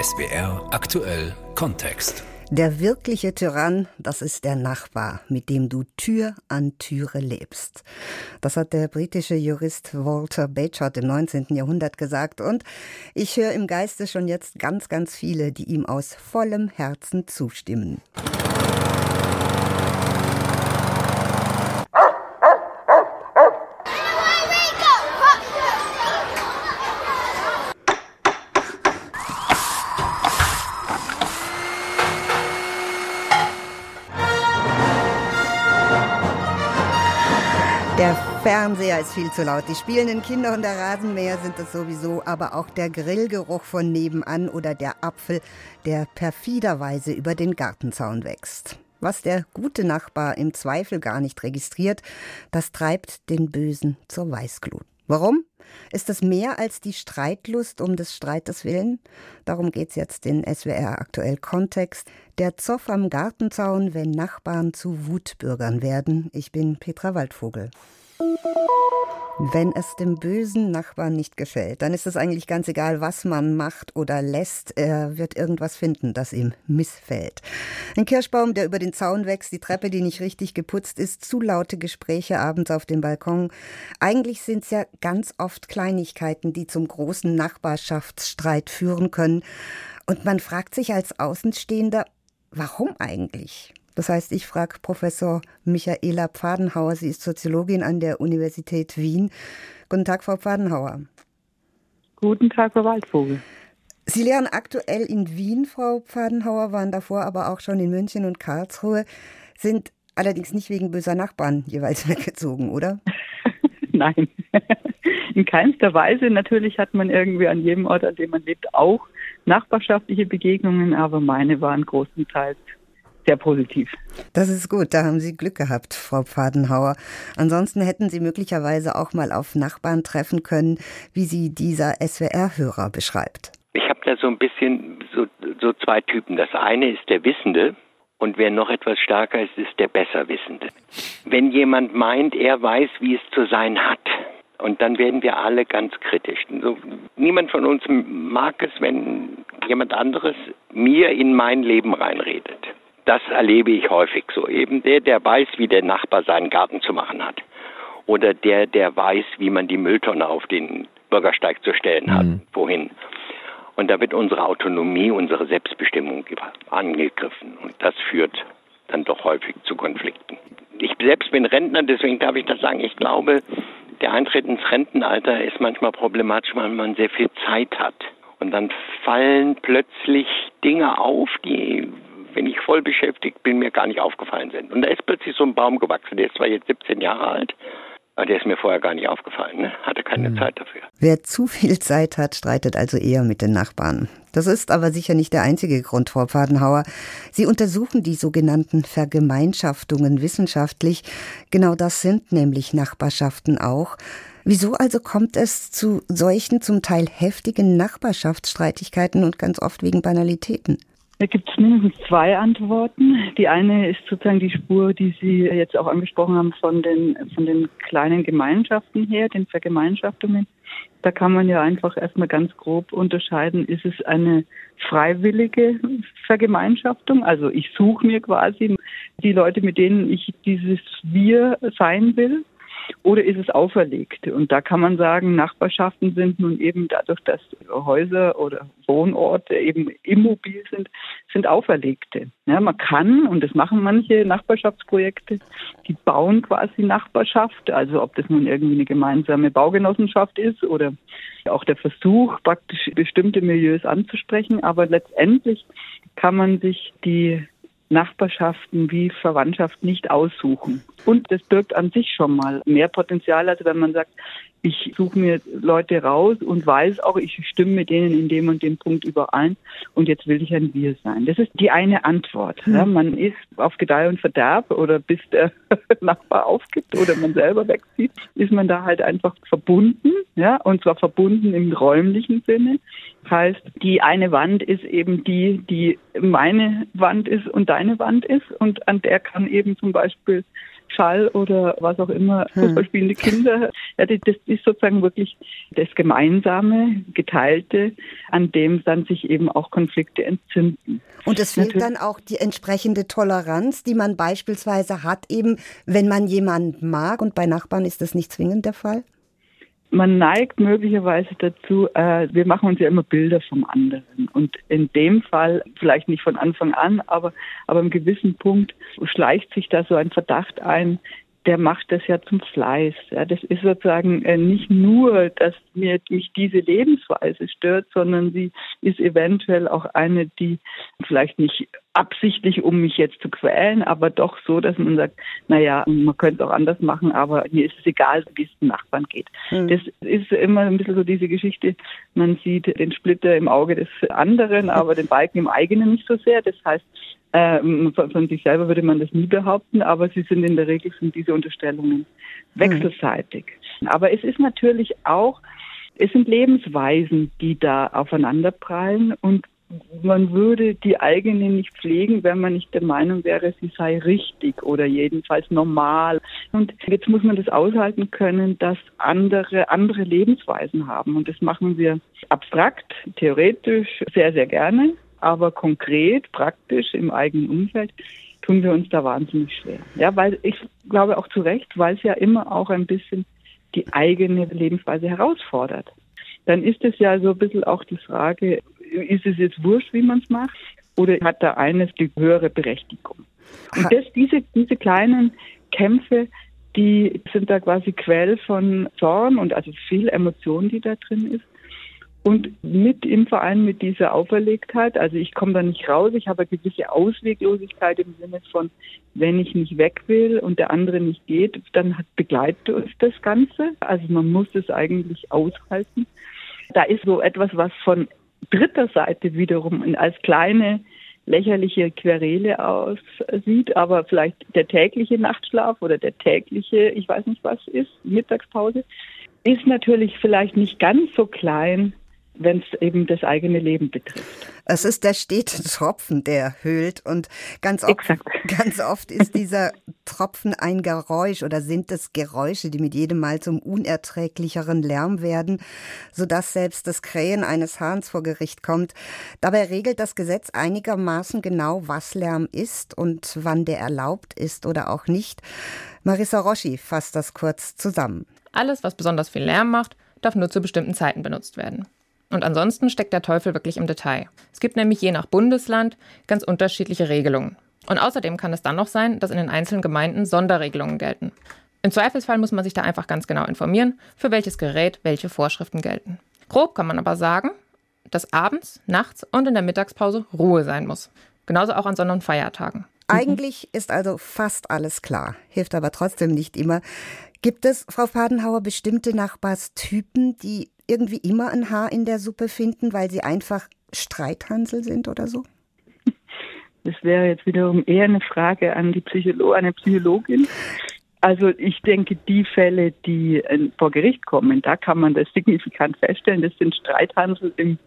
SBR aktuell Kontext. Der wirkliche Tyrann, das ist der Nachbar, mit dem du Tür an Türe lebst. Das hat der britische Jurist Walter Bagehot im 19. Jahrhundert gesagt und ich höre im Geiste schon jetzt ganz, ganz viele, die ihm aus vollem Herzen zustimmen. Der Fernseher ist viel zu laut. Die spielenden Kinder und der Rasenmäher sind es sowieso, aber auch der Grillgeruch von nebenan oder der Apfel, der perfiderweise über den Gartenzaun wächst. Was der gute Nachbar im Zweifel gar nicht registriert, das treibt den Bösen zur Weißglut. Warum? Ist es mehr als die Streitlust um des Streites willen? Darum geht's jetzt in SWR aktuell Kontext. Der Zoff am Gartenzaun, wenn Nachbarn zu Wutbürgern werden. Ich bin Petra Waldvogel. Wenn es dem bösen Nachbarn nicht gefällt, dann ist es eigentlich ganz egal, was man macht oder lässt. Er wird irgendwas finden, das ihm missfällt. Ein Kirschbaum, der über den Zaun wächst, die Treppe, die nicht richtig geputzt ist, zu laute Gespräche abends auf dem Balkon. Eigentlich sind es ja ganz oft Kleinigkeiten, die zum großen Nachbarschaftsstreit führen können. Und man fragt sich als Außenstehender, warum eigentlich? Das heißt, ich frage Professor Michaela Pfadenhauer. Sie ist Soziologin an der Universität Wien. Guten Tag, Frau Pfadenhauer. Guten Tag, Frau Waldvogel. Sie lehren aktuell in Wien, Frau Pfadenhauer, waren davor aber auch schon in München und Karlsruhe, sind allerdings nicht wegen böser Nachbarn jeweils weggezogen, oder? Nein, in keinster Weise. Natürlich hat man irgendwie an jedem Ort, an dem man lebt, auch nachbarschaftliche Begegnungen, aber meine waren großenteils sehr positiv. Das ist gut, da haben Sie Glück gehabt, Frau Pfadenhauer. Ansonsten hätten Sie möglicherweise auch mal auf Nachbarn treffen können, wie sie dieser SWR-Hörer beschreibt. Ich habe da so ein bisschen so, so zwei Typen. Das eine ist der Wissende und wer noch etwas stärker ist, ist der Besserwissende. Wenn jemand meint, er weiß, wie es zu sein hat, und dann werden wir alle ganz kritisch. So, niemand von uns mag es, wenn jemand anderes mir in mein Leben reinredet das erlebe ich häufig so. Eben der, der weiß, wie der Nachbar seinen Garten zu machen hat. Oder der, der weiß, wie man die Mülltonne auf den Bürgersteig zu stellen hat. Mhm. Wohin? Und da wird unsere Autonomie, unsere Selbstbestimmung angegriffen. Und das führt dann doch häufig zu Konflikten. Ich selbst bin Rentner, deswegen darf ich das sagen. Ich glaube, der Eintritt ins Rentenalter ist manchmal problematisch, weil man sehr viel Zeit hat. Und dann fallen plötzlich Dinge auf, die wenn ich voll beschäftigt bin, mir gar nicht aufgefallen sind. Und da ist plötzlich so ein Baum gewachsen, der ist zwar jetzt 17 Jahre alt, aber der ist mir vorher gar nicht aufgefallen, ne? hatte keine mhm. Zeit dafür. Wer zu viel Zeit hat, streitet also eher mit den Nachbarn. Das ist aber sicher nicht der einzige Grund, Frau Pfadenhauer. Sie untersuchen die sogenannten Vergemeinschaftungen wissenschaftlich. Genau das sind nämlich Nachbarschaften auch. Wieso also kommt es zu solchen zum Teil heftigen Nachbarschaftsstreitigkeiten und ganz oft wegen Banalitäten? Da gibt es mindestens zwei Antworten. Die eine ist sozusagen die Spur, die Sie jetzt auch angesprochen haben von den, von den kleinen Gemeinschaften her, den Vergemeinschaftungen. Da kann man ja einfach erstmal ganz grob unterscheiden, ist es eine freiwillige Vergemeinschaftung? Also ich suche mir quasi die Leute, mit denen ich dieses Wir sein will oder ist es auferlegt? Und da kann man sagen, Nachbarschaften sind nun eben dadurch, dass Häuser oder Wohnorte eben immobil sind, sind auferlegte. Ja, man kann, und das machen manche Nachbarschaftsprojekte, die bauen quasi Nachbarschaft, also ob das nun irgendwie eine gemeinsame Baugenossenschaft ist oder auch der Versuch, praktisch bestimmte Milieus anzusprechen, aber letztendlich kann man sich die Nachbarschaften wie Verwandtschaft nicht aussuchen. Und das birgt an sich schon mal mehr Potenzial, als wenn man sagt, ich suche mir Leute raus und weiß auch, ich stimme mit denen in dem und dem Punkt überein und jetzt will ich ein Wir sein. Das ist die eine Antwort. Hm. Ja, man ist auf Gedeih und Verderb oder bis der Nachbar aufgibt oder man selber wegzieht, ist man da halt einfach verbunden, ja, und zwar verbunden im räumlichen Sinne. Heißt, die eine Wand ist eben die, die meine Wand ist und deine Wand ist und an der kann eben zum Beispiel Schall oder was auch immer, hm. Fußballspielende Kinder. Ja, das ist sozusagen wirklich das Gemeinsame, Geteilte, an dem dann sich eben auch Konflikte entzünden. Und es fehlt Natürlich. dann auch die entsprechende Toleranz, die man beispielsweise hat, eben wenn man jemanden mag und bei Nachbarn ist das nicht zwingend der Fall? Man neigt möglicherweise dazu, äh, wir machen uns ja immer Bilder vom anderen. Und in dem Fall, vielleicht nicht von Anfang an, aber, aber im gewissen Punkt schleicht sich da so ein Verdacht ein, der macht das ja zum Fleiß. Ja, das ist sozusagen äh, nicht nur, dass mir, mich diese Lebensweise stört, sondern sie ist eventuell auch eine, die vielleicht nicht absichtlich, um mich jetzt zu quälen, aber doch so, dass man sagt, naja, man könnte es auch anders machen, aber mir ist es egal, wie es den Nachbarn geht. Mhm. Das ist immer ein bisschen so diese Geschichte, man sieht den Splitter im Auge des anderen, aber den Balken im eigenen nicht so sehr. Das heißt, ähm, von, von, sich selber würde man das nie behaupten, aber sie sind in der Regel sind diese Unterstellungen wechselseitig. Mhm. Aber es ist natürlich auch, es sind Lebensweisen, die da aufeinanderprallen und man würde die eigene nicht pflegen, wenn man nicht der Meinung wäre, sie sei richtig oder jedenfalls normal. Und jetzt muss man das aushalten können, dass andere andere Lebensweisen haben. Und das machen wir abstrakt, theoretisch sehr, sehr gerne aber konkret, praktisch im eigenen Umfeld tun wir uns da wahnsinnig schwer. Ja, weil ich glaube auch zu Recht, weil es ja immer auch ein bisschen die eigene Lebensweise herausfordert. Dann ist es ja so ein bisschen auch die Frage, ist es jetzt wurscht, wie man es macht, oder hat da eines die höhere Berechtigung? Und das, diese, diese kleinen Kämpfe, die sind da quasi Quell von Zorn und also viel Emotion, die da drin ist. Und mit im Verein mit dieser Auferlegtheit, also ich komme da nicht raus, ich habe eine gewisse Ausweglosigkeit im Sinne von, wenn ich nicht weg will und der andere nicht geht, dann begleitet uns das Ganze. Also man muss es eigentlich aushalten. Da ist so etwas, was von dritter Seite wiederum als kleine lächerliche Querele aussieht, aber vielleicht der tägliche Nachtschlaf oder der tägliche, ich weiß nicht was ist, Mittagspause, ist natürlich vielleicht nicht ganz so klein wenn es eben das eigene Leben betrifft. Es ist der stete Tropfen, der höhlt und ganz oft, ganz oft ist dieser Tropfen ein Geräusch oder sind es Geräusche, die mit jedem Mal zum unerträglicheren Lärm werden, sodass selbst das Krähen eines Hahns vor Gericht kommt. Dabei regelt das Gesetz einigermaßen genau, was Lärm ist und wann der erlaubt ist oder auch nicht. Marissa Roschi fasst das kurz zusammen. Alles, was besonders viel Lärm macht, darf nur zu bestimmten Zeiten benutzt werden. Und ansonsten steckt der Teufel wirklich im Detail. Es gibt nämlich je nach Bundesland ganz unterschiedliche Regelungen. Und außerdem kann es dann noch sein, dass in den einzelnen Gemeinden Sonderregelungen gelten. Im Zweifelsfall muss man sich da einfach ganz genau informieren, für welches Gerät welche Vorschriften gelten. Grob kann man aber sagen, dass abends, nachts und in der Mittagspause Ruhe sein muss. Genauso auch an Sonn- und Feiertagen. Eigentlich ist also fast alles klar, hilft aber trotzdem nicht immer. Gibt es, Frau Fadenhauer, bestimmte Nachbarstypen, die irgendwie immer ein Haar in der Suppe finden, weil sie einfach Streithansel sind oder so? Das wäre jetzt wiederum eher eine Frage an die Psycholo eine Psychologin. Also ich denke, die Fälle, die äh, vor Gericht kommen, da kann man das signifikant feststellen. Das sind Streithansel im,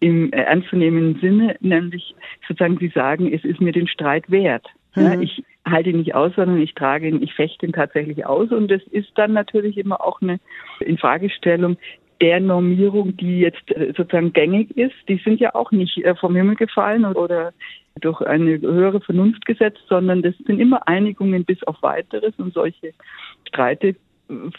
im ernstzunehmenden Sinne, nämlich sozusagen, sie sagen, es ist mir den Streit wert. Mhm. Ja, ich halte ihn nicht aus, sondern ich trage ihn, ich fechte ihn tatsächlich aus. Und das ist dann natürlich immer auch eine Infragestellung, der Normierung, die jetzt äh, sozusagen gängig ist, die sind ja auch nicht äh, vom Himmel gefallen oder durch eine höhere Vernunft gesetzt, sondern das sind immer Einigungen bis auf weiteres und solche Streite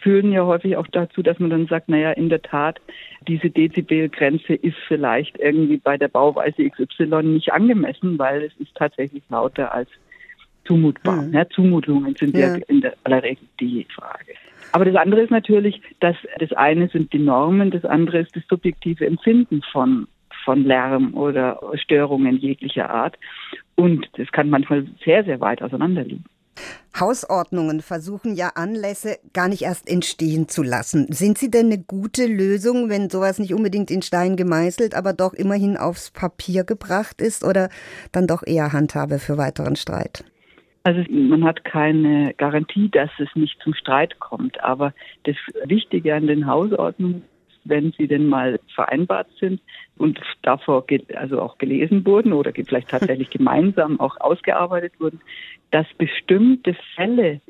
führen ja häufig auch dazu, dass man dann sagt, naja, in der Tat, diese Dezibelgrenze ist vielleicht irgendwie bei der Bauweise XY nicht angemessen, weil es ist tatsächlich lauter als zumutbar. Mhm. Ja, Zumutungen sind ja, ja in der aller Regel die Frage. Aber das andere ist natürlich, dass das eine sind die Normen, das andere ist das subjektive Empfinden von von Lärm oder Störungen jeglicher Art. Und das kann manchmal sehr, sehr weit auseinanderliegen. Hausordnungen versuchen ja Anlässe gar nicht erst entstehen zu lassen. Sind sie denn eine gute Lösung, wenn sowas nicht unbedingt in Stein gemeißelt, aber doch immerhin aufs Papier gebracht ist oder dann doch eher Handhabe für weiteren Streit? Also man hat keine Garantie, dass es nicht zum Streit kommt. Aber das Wichtige an den Hausordnungen, wenn sie denn mal vereinbart sind und davor also auch gelesen wurden oder vielleicht tatsächlich gemeinsam auch ausgearbeitet wurden, dass bestimmte Fälle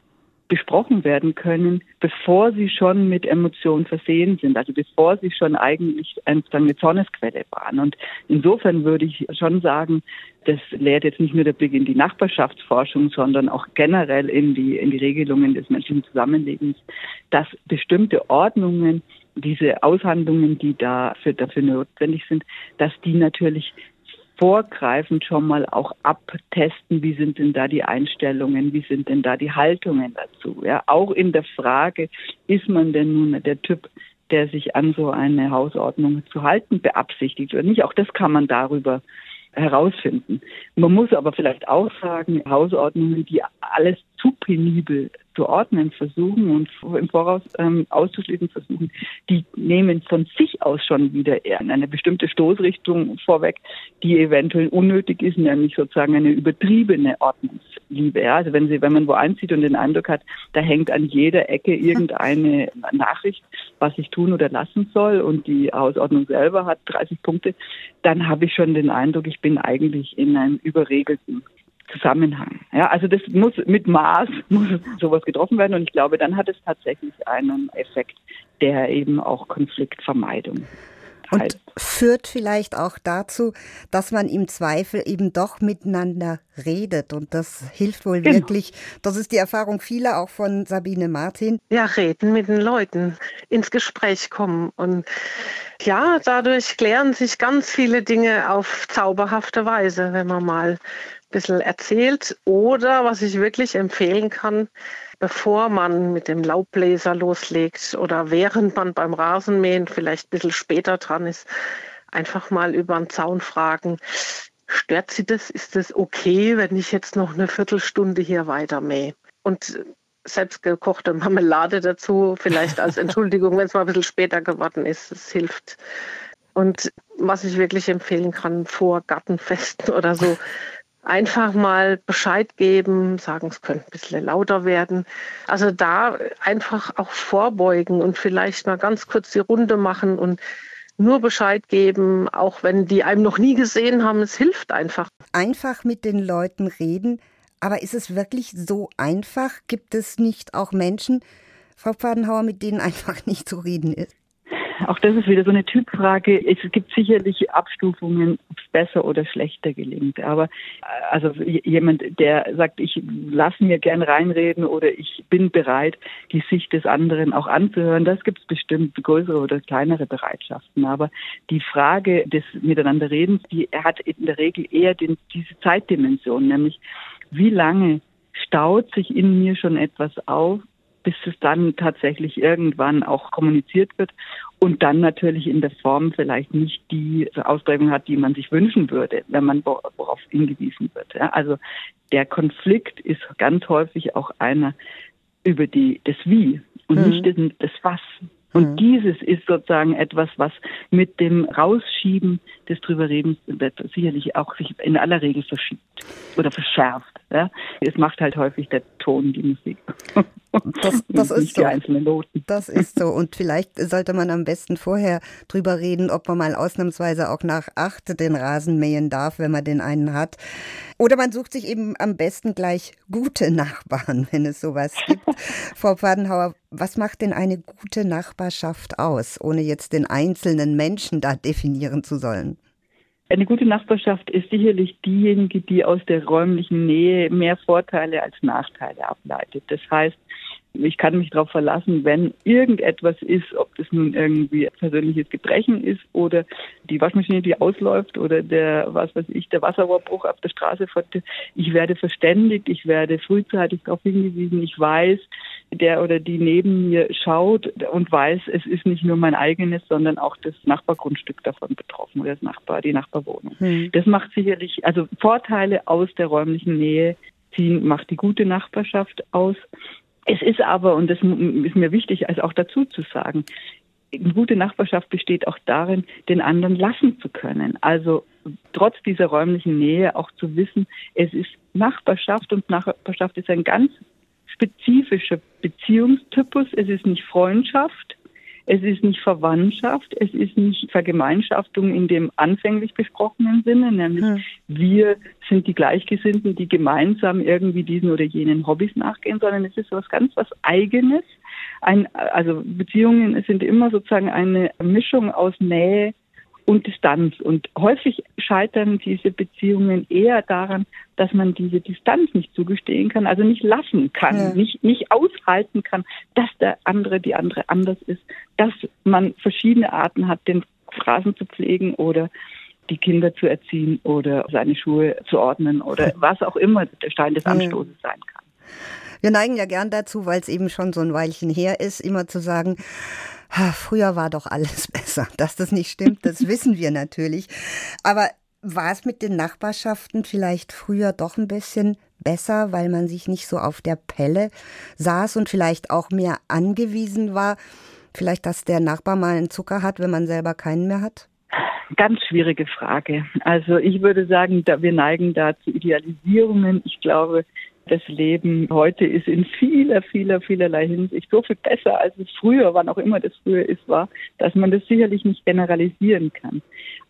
besprochen werden können, bevor sie schon mit Emotionen versehen sind, also bevor sie schon eigentlich eine Zornesquelle waren. Und insofern würde ich schon sagen, das lehrt jetzt nicht nur der Blick in die Nachbarschaftsforschung, sondern auch generell in die, in die Regelungen des menschlichen Zusammenlebens, dass bestimmte Ordnungen, diese Aushandlungen, die dafür, dafür notwendig sind, dass die natürlich vorgreifend schon mal auch abtesten, wie sind denn da die Einstellungen, wie sind denn da die Haltungen dazu. Ja, auch in der Frage, ist man denn nun der Typ, der sich an so eine Hausordnung zu halten beabsichtigt oder nicht. Auch das kann man darüber herausfinden. Man muss aber vielleicht auch sagen, Hausordnungen, die alles zu penibel zu ordnen versuchen und im Voraus ähm, auszuschließen versuchen, die nehmen von sich aus schon wieder eher eine bestimmte Stoßrichtung vorweg, die eventuell unnötig ist, nämlich sozusagen eine übertriebene Ordnungsliebe. Ja? Also wenn sie, wenn man wo einzieht und den Eindruck hat, da hängt an jeder Ecke irgendeine Nachricht, was ich tun oder lassen soll und die Hausordnung selber hat 30 Punkte, dann habe ich schon den Eindruck, ich bin eigentlich in einem überregelten Zusammenhang. Ja, also das muss mit Maß muss sowas getroffen werden und ich glaube, dann hat es tatsächlich einen Effekt, der eben auch Konfliktvermeidung und heißt. führt vielleicht auch dazu, dass man im Zweifel eben doch miteinander redet. Und das hilft wohl genau. wirklich. Das ist die Erfahrung vieler, auch von Sabine Martin. Ja, reden mit den Leuten, ins Gespräch kommen. Und ja, dadurch klären sich ganz viele Dinge auf zauberhafte Weise, wenn man mal bisschen erzählt. Oder was ich wirklich empfehlen kann, bevor man mit dem Laubbläser loslegt oder während man beim Rasenmähen vielleicht ein bisschen später dran ist, einfach mal über den Zaun fragen, stört Sie das? Ist das okay, wenn ich jetzt noch eine Viertelstunde hier weiter mähe? Und selbstgekochte Marmelade dazu, vielleicht als Entschuldigung, wenn es mal ein bisschen später geworden ist. Es hilft. Und was ich wirklich empfehlen kann, vor Gartenfesten oder so, einfach mal Bescheid geben, sagen, es könnte ein bisschen lauter werden. Also da einfach auch vorbeugen und vielleicht mal ganz kurz die Runde machen und nur Bescheid geben, auch wenn die einem noch nie gesehen haben. Es hilft einfach. Einfach mit den Leuten reden. Aber ist es wirklich so einfach? Gibt es nicht auch Menschen, Frau Pfadenhauer, mit denen einfach nicht zu reden ist? Auch das ist wieder so eine Typfrage. Es gibt sicherlich Abstufungen, ob es besser oder schlechter gelingt. Aber äh, also jemand, der sagt, ich lasse mir gern reinreden oder ich bin bereit, die Sicht des anderen auch anzuhören, das gibt es bestimmt größere oder kleinere Bereitschaften. Aber die Frage des Miteinanderredens, die hat in der Regel eher den, diese Zeitdimension, nämlich wie lange staut sich in mir schon etwas auf, bis es dann tatsächlich irgendwann auch kommuniziert wird und dann natürlich in der Form vielleicht nicht die Ausprägung hat, die man sich wünschen würde, wenn man worauf hingewiesen wird. Ja, also der Konflikt ist ganz häufig auch einer über die das Wie und mhm. nicht das Was. Und mhm. dieses ist sozusagen etwas, was mit dem Rausschieben des Drüberredens sicherlich auch sich in aller Regel verschiebt oder verschärft. Ja? Es macht halt häufig der Ton die Musik. Das, das ist so. Das ist so. Und vielleicht sollte man am besten vorher drüber reden, ob man mal ausnahmsweise auch nach acht den Rasen mähen darf, wenn man den einen hat. Oder man sucht sich eben am besten gleich gute Nachbarn, wenn es sowas gibt. Frau Pfadenhauer, was macht denn eine gute Nachbarschaft aus, ohne jetzt den einzelnen Menschen da definieren zu sollen? Eine gute Nachbarschaft ist sicherlich diejenige, die aus der räumlichen Nähe mehr Vorteile als Nachteile ableitet. Das heißt, ich kann mich darauf verlassen, wenn irgendetwas ist, ob das nun irgendwie persönliches Gebrechen ist oder die Waschmaschine, die ausläuft oder der, was weiß ich, der Wasserrohrbruch auf der Straße. Ich werde verständigt, ich werde frühzeitig darauf hingewiesen, ich weiß, der oder die neben mir schaut und weiß, es ist nicht nur mein eigenes, sondern auch das Nachbargrundstück davon betroffen oder das Nachbar, die Nachbarwohnung. Hm. Das macht sicherlich, also Vorteile aus der räumlichen Nähe ziehen, macht die gute Nachbarschaft aus. Es ist aber, und das ist mir wichtig, also auch dazu zu sagen, eine gute Nachbarschaft besteht auch darin, den anderen lassen zu können. Also trotz dieser räumlichen Nähe auch zu wissen, es ist Nachbarschaft und Nachbarschaft ist ein ganz spezifischer Beziehungstypus. Es ist nicht Freundschaft, Es ist nicht Verwandtschaft, es ist nicht Vergemeinschaftung in dem anfänglich besprochenen Sinne, nämlich hm. wir sind die Gleichgesinnten, die gemeinsam irgendwie diesen oder jenen Hobbys nachgehen, sondern es ist was ganz was Eigenes. Ein, also Beziehungen sind immer sozusagen eine Mischung aus Nähe, und Distanz. Und häufig scheitern diese Beziehungen eher daran, dass man diese Distanz nicht zugestehen kann, also nicht lassen kann, ja. nicht, nicht aushalten kann, dass der andere, die andere anders ist, dass man verschiedene Arten hat, den Phrasen zu pflegen oder die Kinder zu erziehen oder seine Schuhe zu ordnen oder was auch immer der Stein des Anstoßes sein kann. Wir neigen ja gern dazu, weil es eben schon so ein Weilchen her ist, immer zu sagen, früher war doch alles besser. Dass das nicht stimmt, das wissen wir natürlich. Aber war es mit den Nachbarschaften vielleicht früher doch ein bisschen besser, weil man sich nicht so auf der Pelle saß und vielleicht auch mehr angewiesen war? Vielleicht, dass der Nachbar mal einen Zucker hat, wenn man selber keinen mehr hat? Ganz schwierige Frage. Also ich würde sagen, wir neigen da zu Idealisierungen. Ich glaube, das Leben heute ist in vieler, vieler, vielerlei Hinsicht so viel besser, als es früher, wann auch immer das früher ist, war, dass man das sicherlich nicht generalisieren kann.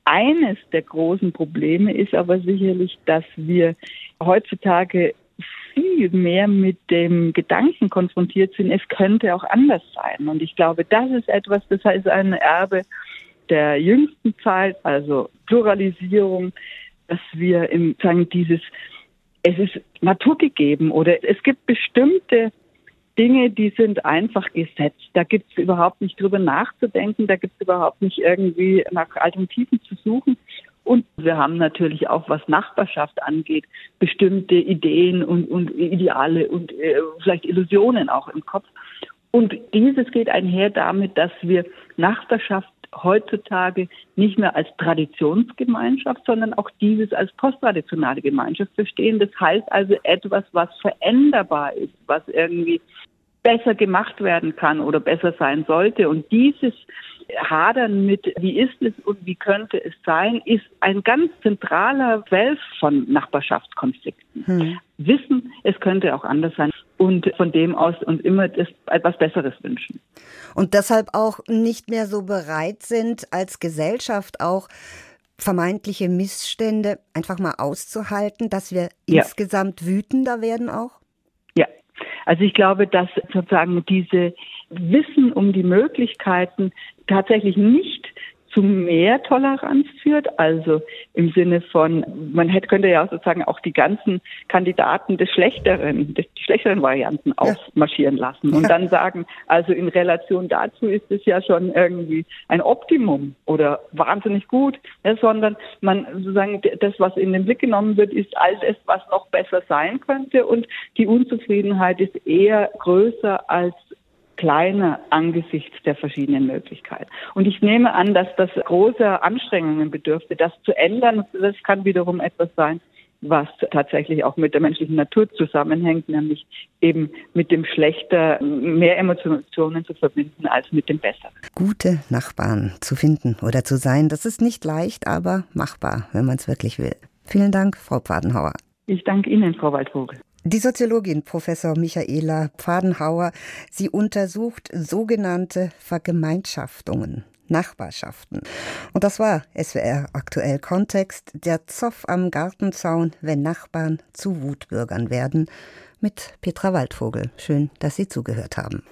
Eines der großen Probleme ist aber sicherlich, dass wir heutzutage viel mehr mit dem Gedanken konfrontiert sind, es könnte auch anders sein. Und ich glaube, das ist etwas, das heißt ein Erbe der jüngsten Zeit, also Pluralisierung, dass wir im, sagen, dieses es ist naturgegeben oder es gibt bestimmte Dinge, die sind einfach gesetzt. Da gibt es überhaupt nicht drüber nachzudenken, da gibt es überhaupt nicht irgendwie nach Alternativen zu suchen. Und wir haben natürlich auch, was Nachbarschaft angeht, bestimmte Ideen und, und Ideale und äh, vielleicht Illusionen auch im Kopf. Und dieses geht einher damit, dass wir Nachbarschaft heutzutage nicht mehr als Traditionsgemeinschaft, sondern auch dieses als posttraditionale Gemeinschaft verstehen. Das heißt also etwas, was veränderbar ist, was irgendwie besser gemacht werden kann oder besser sein sollte. Und dieses Hadern mit, wie ist es und wie könnte es sein, ist ein ganz zentraler Feld von Nachbarschaftskonflikten. Hm. Wissen, es könnte auch anders sein und von dem aus uns immer das, etwas Besseres wünschen. Und deshalb auch nicht mehr so bereit sind, als Gesellschaft auch vermeintliche Missstände einfach mal auszuhalten, dass wir ja. insgesamt wütender werden auch? Ja, also ich glaube, dass sozusagen diese Wissen um die Möglichkeiten tatsächlich nicht zu mehr Toleranz führt. Also im Sinne von, man hätte, könnte ja sozusagen auch die ganzen Kandidaten des schlechteren, des, die schlechteren Varianten ja. aufmarschieren lassen und ja. dann sagen, also in Relation dazu ist es ja schon irgendwie ein Optimum oder wahnsinnig gut, ja, sondern man sozusagen das, was in den Blick genommen wird, ist all das, was noch besser sein könnte und die Unzufriedenheit ist eher größer als kleiner angesichts der verschiedenen Möglichkeiten. Und ich nehme an, dass das große Anstrengungen bedürfte, das zu ändern. Das kann wiederum etwas sein, was tatsächlich auch mit der menschlichen Natur zusammenhängt, nämlich eben mit dem Schlechter mehr Emotionen zu verbinden als mit dem Besser. Gute Nachbarn zu finden oder zu sein, das ist nicht leicht, aber machbar, wenn man es wirklich will. Vielen Dank, Frau Pfadenhauer. Ich danke Ihnen, Frau Waldvogel. Die Soziologin Professor Michaela Pfadenhauer, sie untersucht sogenannte Vergemeinschaftungen. Nachbarschaften. Und das war SWR aktuell Kontext, der Zoff am Gartenzaun, wenn Nachbarn zu Wutbürgern werden, mit Petra Waldvogel. Schön, dass Sie zugehört haben.